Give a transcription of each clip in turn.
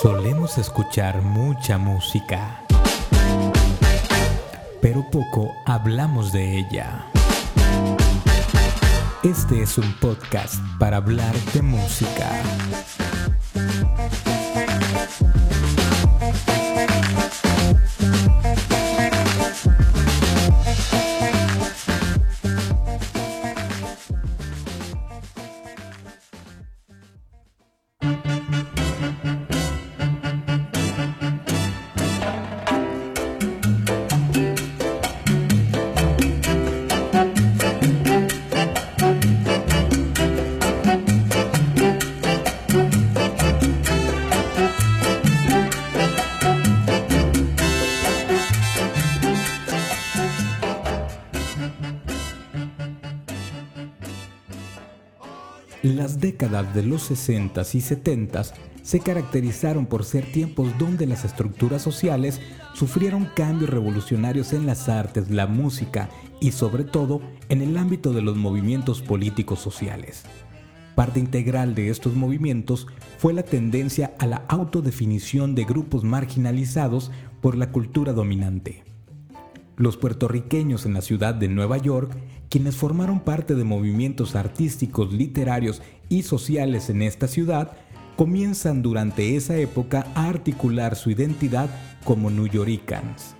Solemos escuchar mucha música, pero poco hablamos de ella. Este es un podcast para hablar de música. Las décadas de los 60 y 70 se caracterizaron por ser tiempos donde las estructuras sociales sufrieron cambios revolucionarios en las artes, la música y sobre todo en el ámbito de los movimientos políticos sociales. Parte integral de estos movimientos fue la tendencia a la autodefinición de grupos marginalizados por la cultura dominante. Los puertorriqueños en la ciudad de Nueva York quienes formaron parte de movimientos artísticos, literarios y sociales en esta ciudad, comienzan durante esa época a articular su identidad como New Yorkers.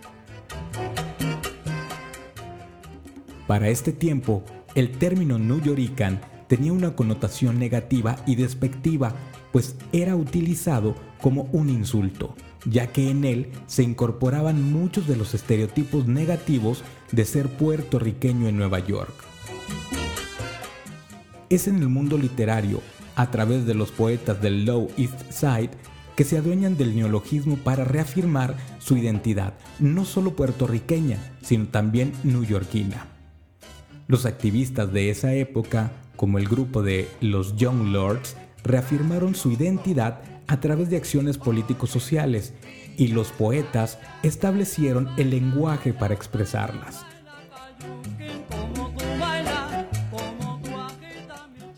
Para este tiempo, el término New Yorican tenía una connotación negativa y despectiva, pues era utilizado como un insulto, ya que en él se incorporaban muchos de los estereotipos negativos de ser puertorriqueño en Nueva York. Es en el mundo literario, a través de los poetas del Low East Side, que se adueñan del neologismo para reafirmar su identidad, no solo puertorriqueña, sino también newyorkina. Los activistas de esa época, como el grupo de los Young Lords, reafirmaron su identidad a través de acciones políticos sociales y los poetas establecieron el lenguaje para expresarlas.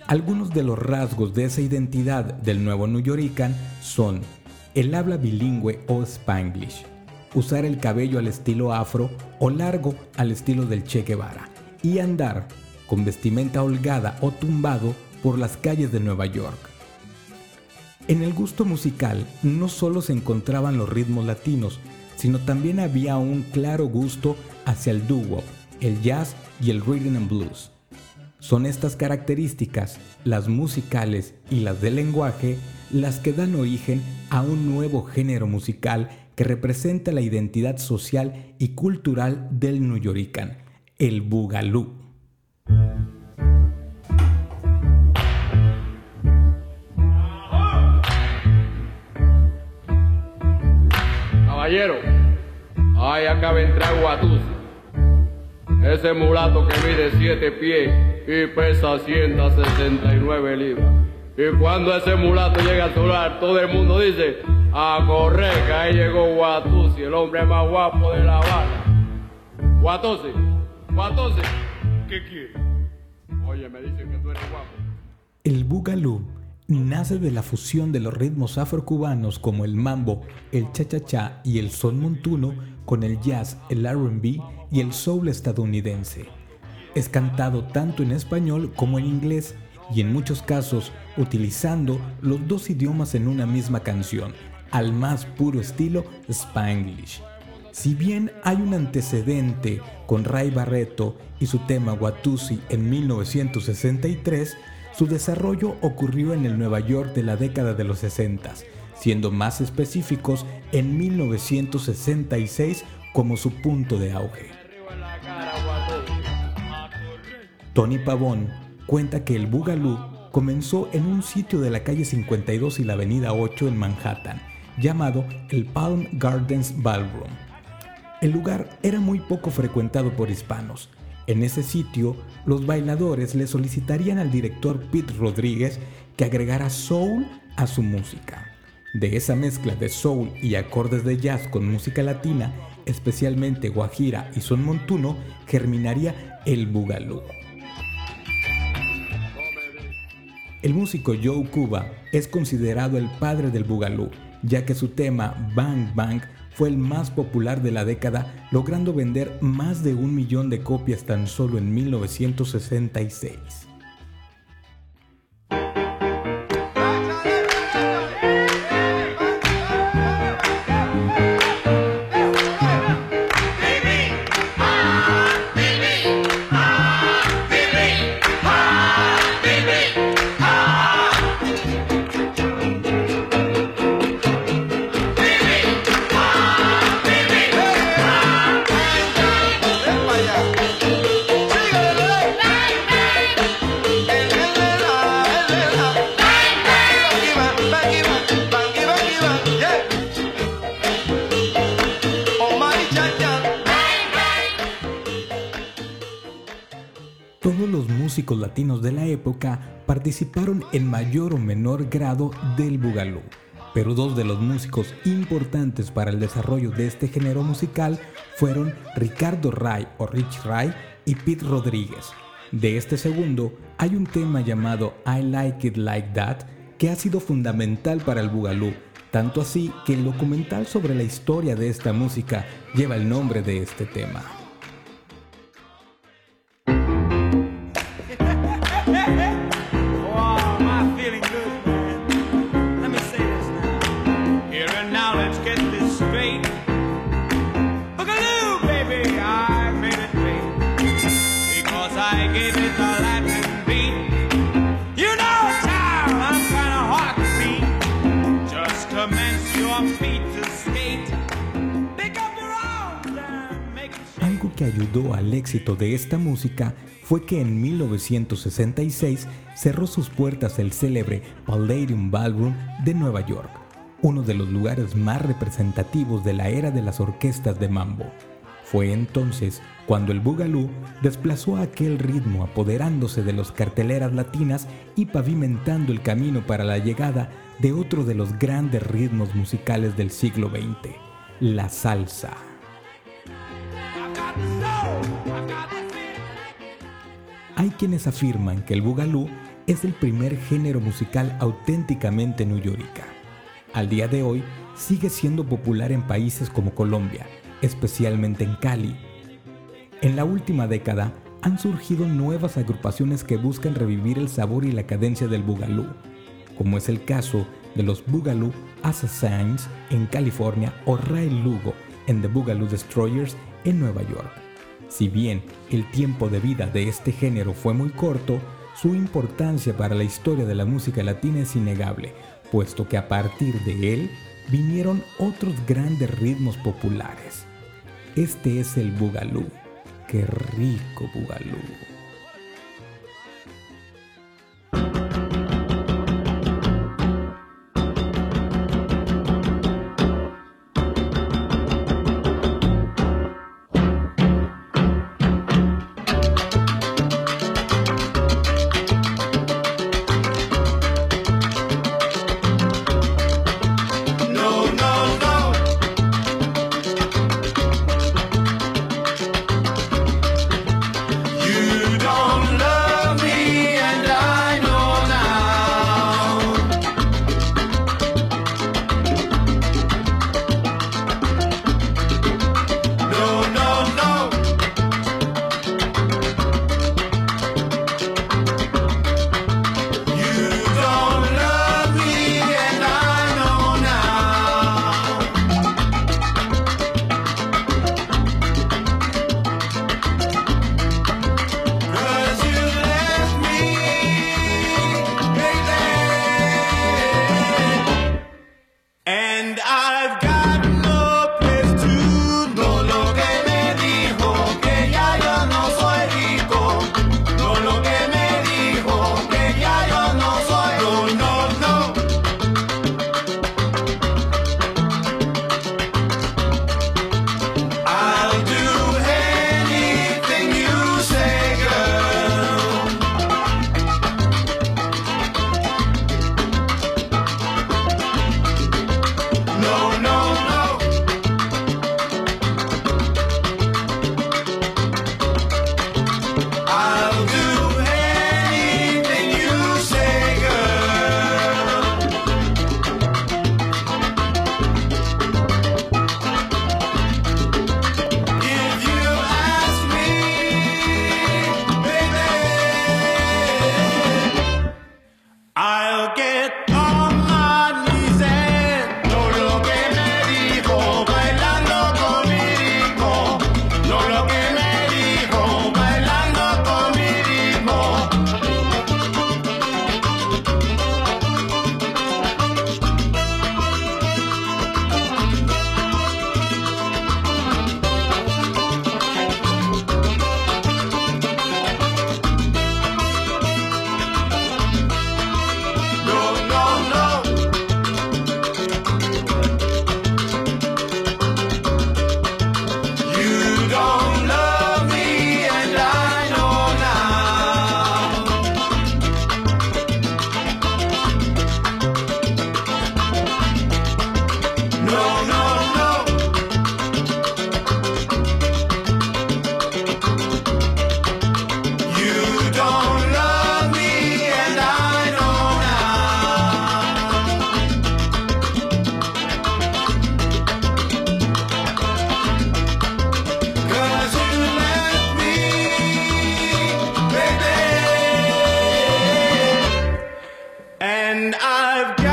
Algunos de los rasgos de esa identidad del nuevo New Yorican son el habla bilingüe o spanglish, usar el cabello al estilo afro o largo al estilo del Che Guevara y andar con vestimenta holgada o tumbado por las calles de Nueva York. En el gusto musical no solo se encontraban los ritmos latinos, sino también había un claro gusto hacia el doo-wop, el jazz y el rhythm and blues. Son estas características, las musicales y las del lenguaje, las que dan origen a un nuevo género musical que representa la identidad social y cultural del New Yorican, el Boogaloo. Acá vendrá Guatusi. Ese mulato que mide 7 pies y pesa 169 libras. Y cuando ese mulato llega a solar, todo el mundo dice, a correr, que ahí llegó Guatusi, el hombre más guapo de La Habana. Guatusi, Guatusi, ¿qué quiere? Oye, me dicen que tú eres guapo. El Boogaloo nace de la fusión de los ritmos afrocubanos como el mambo, el cha-cha-cha y el son montuno con el jazz, el RB y el soul estadounidense. Es cantado tanto en español como en inglés y en muchos casos utilizando los dos idiomas en una misma canción, al más puro estilo Spanglish. Si bien hay un antecedente con Ray Barreto y su tema Watusi en 1963, su desarrollo ocurrió en el Nueva York de la década de los 60, siendo más específicos en 1966 como su punto de auge. Tony Pavón cuenta que el Boogaloo comenzó en un sitio de la calle 52 y la avenida 8 en Manhattan, llamado el Palm Gardens Ballroom. El lugar era muy poco frecuentado por hispanos, en ese sitio, los bailadores le solicitarían al director Pete Rodríguez que agregara soul a su música. De esa mezcla de soul y acordes de jazz con música latina, especialmente guajira y son montuno, germinaría el bugalú. El músico Joe Cuba es considerado el padre del bugalú ya que su tema Bang Bang fue el más popular de la década, logrando vender más de un millón de copias tan solo en 1966. Músicos latinos de la época participaron en mayor o menor grado del bugalú, pero dos de los músicos importantes para el desarrollo de este género musical fueron Ricardo Ray o Rich Ray y Pete Rodríguez. De este segundo hay un tema llamado I Like It Like That que ha sido fundamental para el bugalú, tanto así que el documental sobre la historia de esta música lleva el nombre de este tema. Ayudó al éxito de esta música fue que en 1966 cerró sus puertas el célebre Palladium Ballroom de Nueva York, uno de los lugares más representativos de la era de las orquestas de mambo. Fue entonces cuando el Boogaloo desplazó aquel ritmo apoderándose de las carteleras latinas y pavimentando el camino para la llegada de otro de los grandes ritmos musicales del siglo XX, la salsa. Hay quienes afirman que el Boogaloo es el primer género musical auténticamente nuyorica. Al día de hoy sigue siendo popular en países como Colombia, especialmente en Cali. En la última década han surgido nuevas agrupaciones que buscan revivir el sabor y la cadencia del Boogaloo, como es el caso de los Boogaloo Assassins en California o Ray Lugo en The Boogaloo Destroyers en Nueva York. Si bien el tiempo de vida de este género fue muy corto, su importancia para la historia de la música latina es innegable, puesto que a partir de él vinieron otros grandes ritmos populares. Este es el Bugalú. ¡Qué rico Bugalú! I've got.